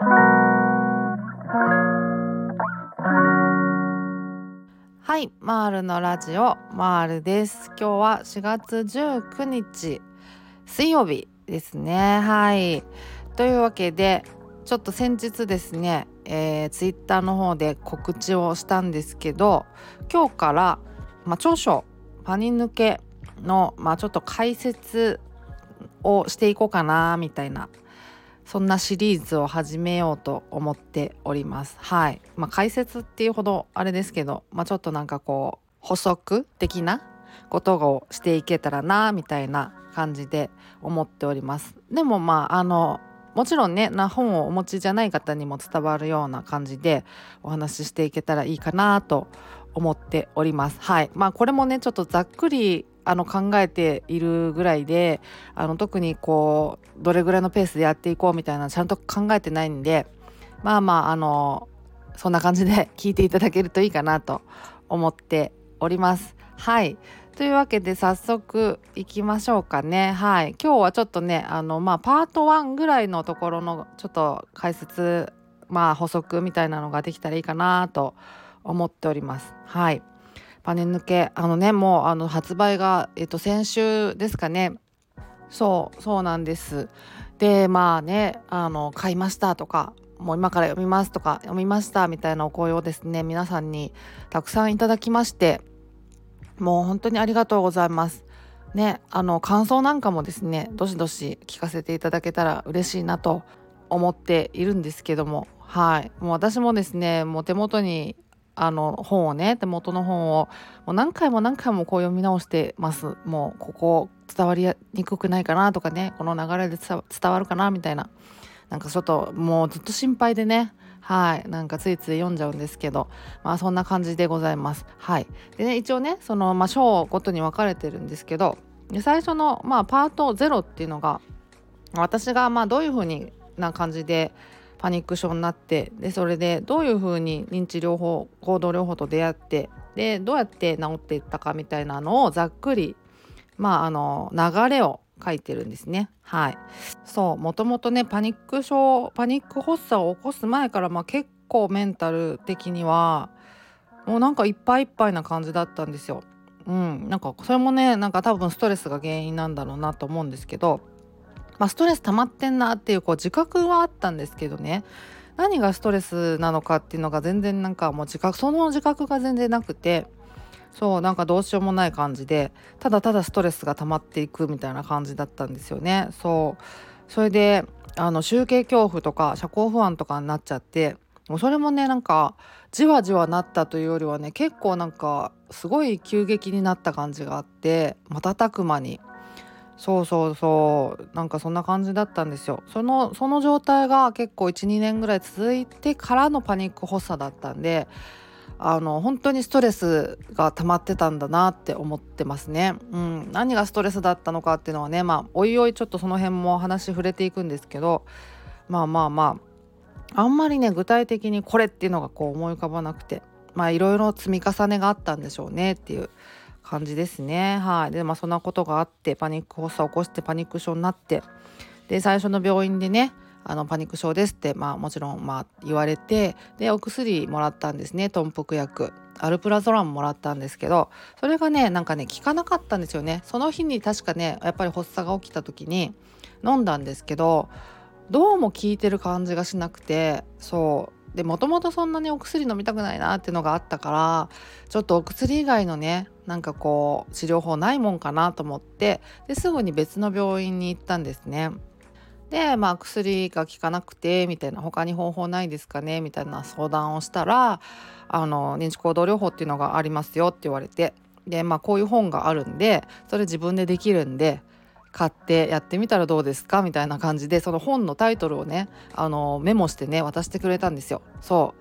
はい、マールのラジオマールです。今日は4月19日水曜日ですね。はい。というわけでちょっと先日ですね、えー、ツイッターの方で告知をしたんですけど今日から、まあ、長所パニ抜けの、まあ、ちょっと解説をしていこうかなみたいなそんなシリーズを始めようと思っております。はい。まあ、解説っていうほどあれですけど、まあ、ちょっとなんかこう補足的なことをしていけたらなみたいな感じで思っております。でもまああのもちろんねな本をお持ちじゃない方にも伝わるような感じでお話ししていけたらいいかなと思っております。はい。まあこれもねちょっとざっくりあの考えているぐらいであの特にこうどれぐらいのペースでやっていこうみたいなちゃんと考えてないんでまあまああのそんな感じで 聞いていただけるといいかなと思っております。はいというわけで早速いきましょうかね。はい。今日はちょっとね、あの、まあ、パート1ぐらいのところのちょっと解説、まあ、補足みたいなのができたらいいかなと思っております。はい。パネ抜けあのねもうあの発売が、えっと、先週ですかね。そうそうなんです。でまあねあの買いましたとかもう今から読みますとか読みましたみたいなお声をですね皆さんにたくさんいただきましてもう本当にありがとうございます。ねあの感想なんかもですねどしどし聞かせていただけたら嬉しいなと思っているんですけどもはい。もう私もですねもう手元にあの本をね手元の本をもう何回も何回もこう読み直してます。もうここ伝わりにくくないかなとかねこの流れで伝わるかなみたいな。なんかちょっともうずっと心配でね。はい。なんかついつい読んじゃうんですけど。まあそんな感じでございます。はい。でね一応ねそのまあ章ごとに分かれてるんですけど最初のまあパート0っていうのが私がまあどういう風にな感じでパニック症になってでそれでどういうふうに認知療法行動療法と出会ってでどうやって治っていったかみたいなのをざっくりまああの流れを書いてるんですね。はい。そうもともとねパニック症パニック発作を起こす前から、まあ、結構メンタル的にはもうなんかいっぱいいっぱいな感じだったんですよ。うん、なんかそれもねなんか多分ストレスが原因なんだろうなと思うんですけどまあ、ストレス溜まってんなっていうこう自覚はあったんですけどね。何がストレスなのかっていうのが全然なんかもう自覚その自覚が全然なくて。そうなんかどうしようもない感じでただただストレスが溜まっていくみたいな感じだったんですよね。そう。それであの集計恐怖とか社交不安とかになっちゃってもうそれもねなんかじわじわなったというよりはね結構なんかすごい急激になった感じがあって瞬く間に。そうそうそう。なんかそんな感じだったんですよ。そのその状態が結構12年ぐらい続いてからのパニック発作だったんであの本当にストレスが溜まってたんだなって思ってますね。うん、何がストレスだったのかっていうのはねまあおいおいちょっとその辺も話触れていくんですけどまあまあまああんまりね具体的にこれっていうのがこう思い浮かばなくてまあいろいろ積み重ねがあったんでしょうねっていう感じですね。はい、でまあそんなことがあってパニック発作を起こしてパニック症になってで最初の病院でねあのパニック症ですって、まあ、もちろんまあ言われてでお薬もらったんですね豚腹薬。アルプラゾランもらったんですけどそれがねなんかね効かなかったんですよね。その日に確かねやっぱり発作が起きた時に飲んだんですけどどうも効いてる感じがしなくてそう。でもともとそんなにお薬飲みたくないなっていうのがあったからちょっとお薬以外のねなんかこう治療法ないもんかなと思ってですぐに別の病院に行ったんですね。でまあ薬が効かなくてみたいな他に方法ないですかねみたいな相談をしたらあの認知行動療法っていうのがありますよって言われてでまあこういう本があるんでそれ自分でできるんで買ってやってみたらどうですかみたいな感じでその本のタイトルをねあのメモしてね渡してくれたんですよ。そ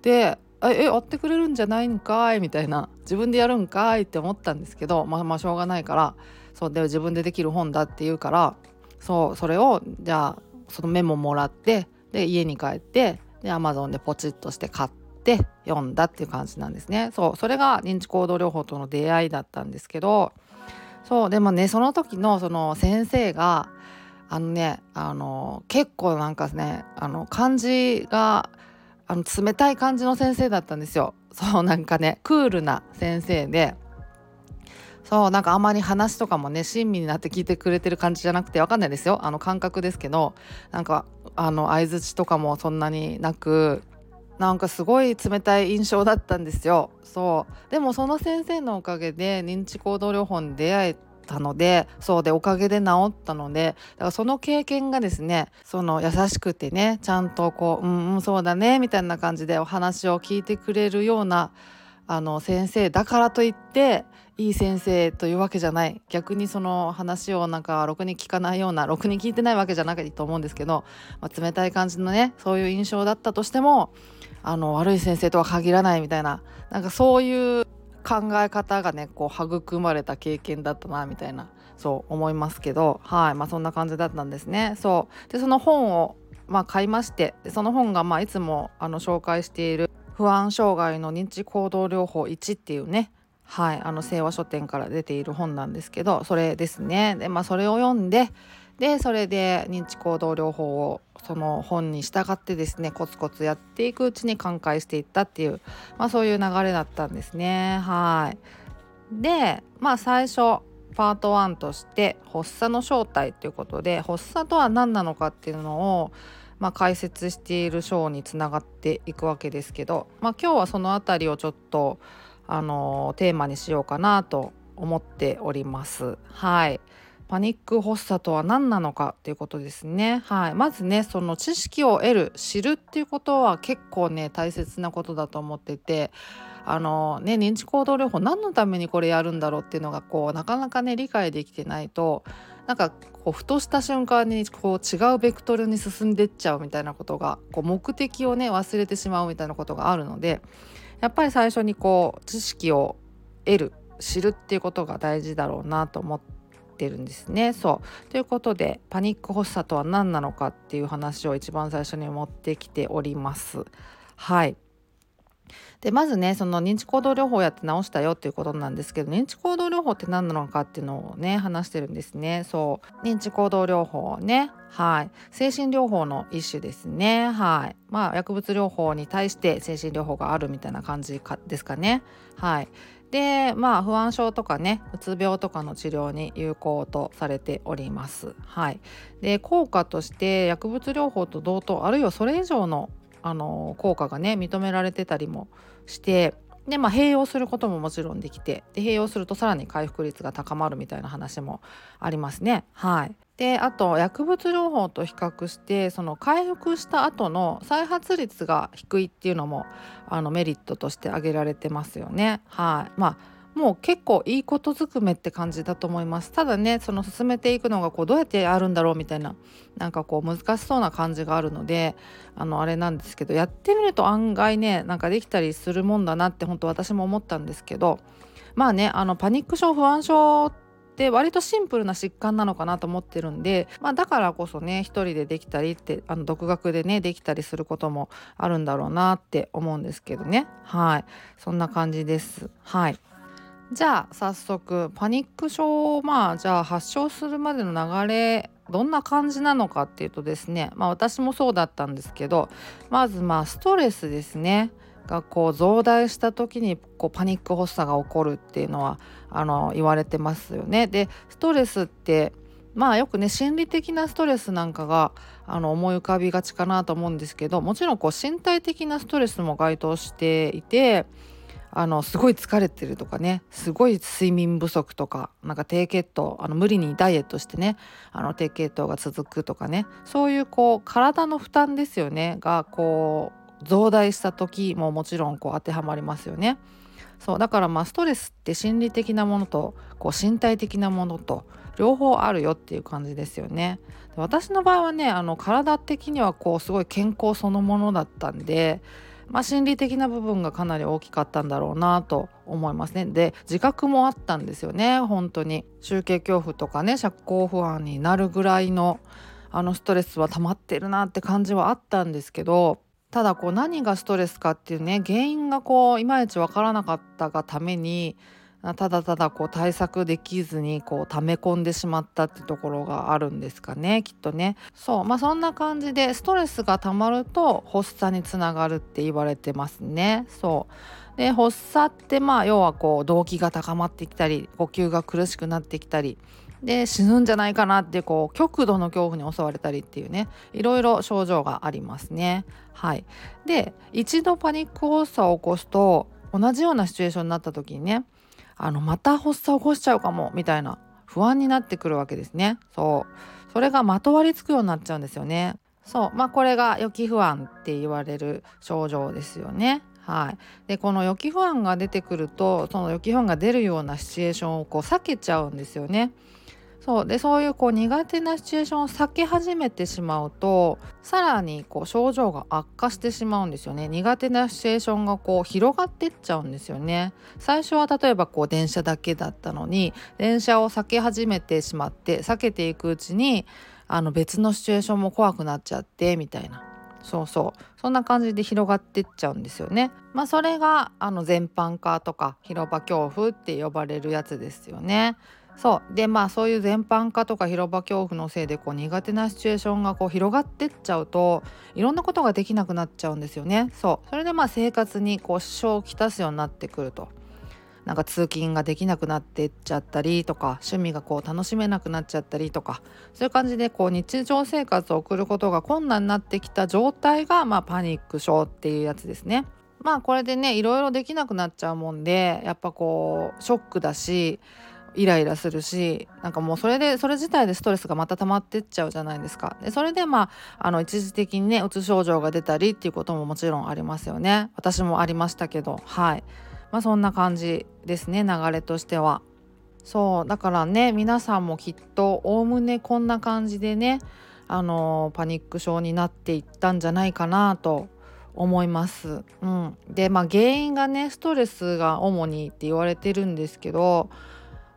うでえやってくれるんじゃないんかいみたいな自分でやるんかいって思ったんですけどまあまあしょうがないからそうで自分でできる本だって言うからそうそれをじゃあそのメモもらってで家に帰ってで Amazon でポチッとして買って読んだっていう感じなんですね。そうそれが認知行動療法との出会いだったんですけどそうでもねその時のその先生があのねあの結構なんかねあの感じがあの冷たい感じの先生だったんですよ。そうなんかねクールな先生でそうなんかあまり話とかもね親身になって聞いてくれてる感じじゃなくてわかんないですよあの感覚ですけどなんかあの相づちとかもそんなになくなんかすごい冷たい印象だったんですよ。そう。でもその先生のおかげで認知行動療法に出会えたのでそう。でおかげで治ったのでだからその経験がですねその優しくてねちゃんとこう「うんうんそうだね」みたいな感じでお話を聞いてくれるようなあの先生だからといっていい先生というわけじゃない逆にその話をなんかろくに聞かないようなろくに聞いてないわけじゃないと思うんですけど、まあ、冷たい感じのねそういう印象だったとしてもあの悪い先生とは限らないみたいななんかそういう考え方がねこう育まれた経験だったなみたいなそう思いますけどはいまあそんな感じだったんですね。そうでその本をまあ買いましてその本がまあいつもあの紹介している不安障害の認知行動療法1っていうねはいあの清和書店から出ている本なんですけどそれですねでまあそれを読んででそれで認知行動療法をその本に従ってですねコツコツやっていくうちに寛解していったっていう、まあ、そういう流れだったんですね。はいでまあ最初パート1として発作の正体ということで発作とは何なのかっていうのを、まあ、解説している章につながっていくわけですけど、まあ、今日はその辺りをちょっと、あのー、テーマにしようかなと思っております。はいパニック発作とは何なのかっていうことですね。はい、まずねその知識を得る知るっていうことは結構ね大切なことだと思っててあのね認知行動療法何のためにこれやるんだろうっていうのがこうなかなかね理解できてないとなんかこうふとした瞬間にこう違うベクトルに進んでっちゃうみたいなことがこう目的をね忘れてしまうみたいなことがあるのでやっぱり最初にこう知識を得る知るっていうことが大事だろうなと思っててるんですね。そうということでパニック発作とは何なのかっていう話を一番最初に持ってきております。はいでまずねその認知行動療法やって治したよっていうことなんですけど認知行動療法って何なのかっていうのをね話してるんですね。そう。認知行動療法ねはい。精神療法の一種ですね。はい。まあ薬物療法に対して精神療法があるみたいな感じかですかね。はい。でまあ不安症とかねうつ病とかの治療に有効とされております。はい、で効果として薬物療法と同等あるいはそれ以上のあの効果がね認められてたりもしてでまあ併用することももちろんできてで併用するとさらに回復率が高まるみたいな話もありますね。はいであと薬物療法と比較してその回復した後の再発率が低いっていうのもあのメリットとして挙げられてますよね。はいまあもう結構いいことずくめって感じだと思います。ただねその進めていくのがこうどうやってやるんだろうみたいななんかこう難しそうな感じがあるのであのあれなんですけどやってみると案外ねなんかできたりするもんだなって本当私も思ったんですけどまあねあのパニック症不安症って割とシンプルな疾患なのかなと思ってるんで、まあ、だからこそね一人でできたりってあの独学でねできたりすることもあるんだろうなって思うんですけどね。はい。そんな感じです。はい。じゃあ早速パニック症をまあじゃあ発症するまでの流れどんな感じなのかっていうとですねまあ私もそうだったんですけどまずまあストレスですねがこう増大した時にこうパニック発作が起こるっていうのはあの言われてますよね。でストレスってまあよくね心理的なストレスなんかがあの思い浮かびがちかなと思うんですけどもちろんこう身体的なストレスも該当していてあのすごい疲れてるとかねすごい睡眠不足とかなんか低血糖あの無理にダイエットしてねあの低血糖が続くとかねそういうこう体の負担ですよねがこう増大した時ももちろんこう当てはまりますよね。そうだからまあストレスって心理的なものとこう身体的なものと両方あるよっていう感じですよね。私の場合はねあの体的にはこうすごい健康そのものだったんで、まあ、心理的な部分がかなり大きかったんだろうなと思いますね。で自覚もあったんですよね本当に。集計恐怖とかね社交不安になるぐらいのあのストレスは溜まってるなって感じはあったんですけどただこう何がストレスかっていうね原因がこういまいちわからなかったがためにただただこう対策できずにこう溜め込んでしまったってところがあるんですかねきっとね。そうまあそんな感じでストレスが溜まると発作につながるって言われてますね。そう。で発作ってまあ要はこう動悸が高まってきたり呼吸が苦しくなってきたりで死ぬんじゃないかなってこう極度の恐怖に襲われたりっていうねいろいろ症状がありますね。はい、で一度パニック発作を起こすと同じようなシチュエーションになった時にねあのまた発作起こしちゃうかもみたいな不安になってくるわけですね。そう。それがまとわりつくようになっちゃうんですよね。そう。まあこれが予期不安って言われる症状ですよね。はい、でこの予期不安が出てくるとその予期不安が出るようなシチュエーションをこう避けちゃうんですよね。そう。でそういうこう苦手なシチュエーションを避け始めてしまうとさらにこう症状が悪化してしまうんですよね。苦手なシチュエーションがこう広がってっちゃうんですよね。最初は例えばこう電車だけだったのに電車を避け始めてしまって避けていくうちにあの別のシチュエーションも怖くなっちゃってみたいな。そうそう。そんな感じで広がってっちゃうんですよね。まあそれがあの全般化とか広場恐怖って呼ばれるやつですよね。そう。でまあそういう全般化とか広場恐怖のせいでこう苦手なシチュエーションがこう広がってっちゃうといろんなことができなくなっちゃうんですよね。そう。それでまあ生活にこう支障をきたすようになってくると。なんか通勤ができなくなってっちゃったりとか趣味がこう楽しめなくなっちゃったりとかそういう感じでこう日常生活を送ることが困難になってきた状態が、まあ、パニック症っていうやつですね。まあこれでねいろいろできなくなっちゃうもんでやっぱこうショックだしイライラするしなんかもうそれでそれ自体でストレスがまた溜まってっちゃうじゃないですか。でそれでまああの一時的にねうつ症状が出たりっていうことももちろんありますよね。私もありましたけどはい。まあそんな感じですね流れとしてはそうだからね皆さんもきっとおおむねこんな感じでねあのパニック症になっていったんじゃないかなと思います。うん、でまあ原因がねストレスが主にって言われてるんですけど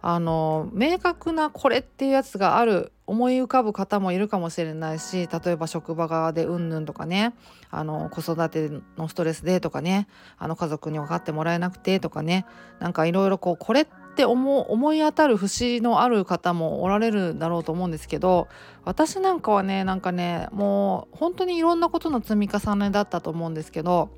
あの明確なこれっていうやつがある思い浮かぶ方もいるかもしれないし例えば職場側でうんぬんとかねあの子育てのストレスでとかねあの家族に分かってもらえなくてとかねなんかいろいろこうこれって思い当たる節のある方もおられるだろうと思うんですけど私なんかはねなんかねもう本当にいろんなことの積み重ねだったと思うんですけど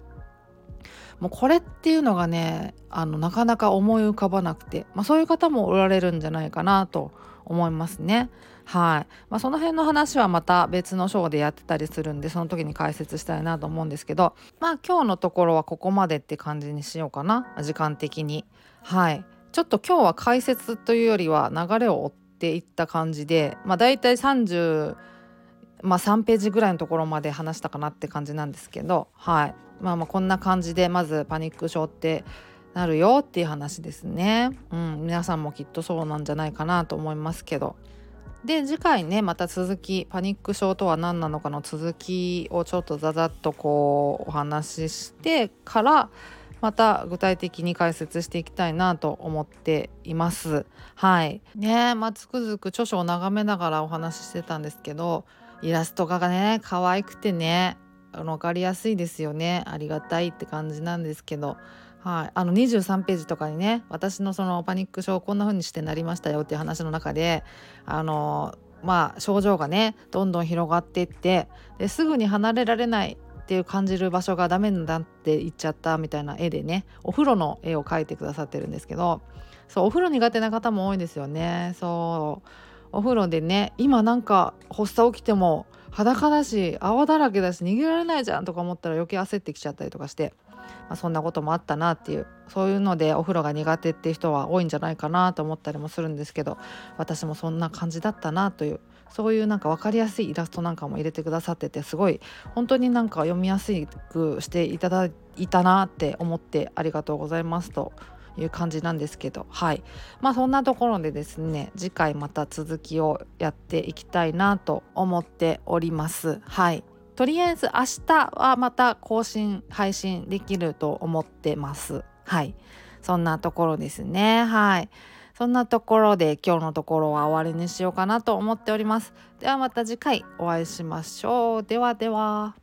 もうこれっていうのがねあのなかなか思い浮かばなくて、まあ、そういう方もおられるんじゃないかなと思いますね。はいまあ、その辺の話はまた別の章でやってたりするんでその時に解説したいなと思うんですけどまあ今日のところはここまでって感じにしようかな時間的に。はいちょっと今日は解説というよりは流れを追っていった感じでまあ大体30まあ、3ページぐらいのところまで話したかなって感じなんですけど、はい、まあまあこんな感じでまずパニック症ってなるよっていう話ですね。うん、皆さんもきっとそうなんじゃないかなと思いますけど。で次回ねまた続きパニック症とは何なのかの続きをちょっとざざっとこうお話ししてからまた具体的に解説していきたいなと思っています。はい。ねまあ、つくづく著書を眺めながらお話ししてたんですけどイラストがね可愛くてね分かりやすいですよね。ありがたいって感じなんですけど、はい、あの23ページとかにね私のそのパニック症こんな風にしてなりましたよっていう話の中であのまあ症状がねどんどん広がっていってですぐに離れられないっていう感じる場所がダメなんだって言っちゃったみたいな絵でねお風呂の絵を描いてくださってるんですけどそうお風呂苦手な方も多いですよね。そうお風呂でね今なんか発作起きても裸だし泡だらけだし逃げられないじゃんとか思ったら余計焦ってきちゃったりとかして、まあ、そんなこともあったなっていうそういうのでお風呂が苦手っていう人は多いんじゃないかなと思ったりもするんですけど私もそんな感じだったなというそういうなんか分かりやすいイラストなんかも入れてくださっててすごい本当になんか読みやすくしていただいたなって思ってありがとうございますという感じなんですけどはい。まあそんなところでですね次回また続きをやっていきたいなと思っております。はい。とりあえず明日はまた更新配信できると思ってます。はい。そんなところですね。はい。そんなところで今日のところは終わりにしようかなと思っております。ではまた次回お会いしましょう。ではでは。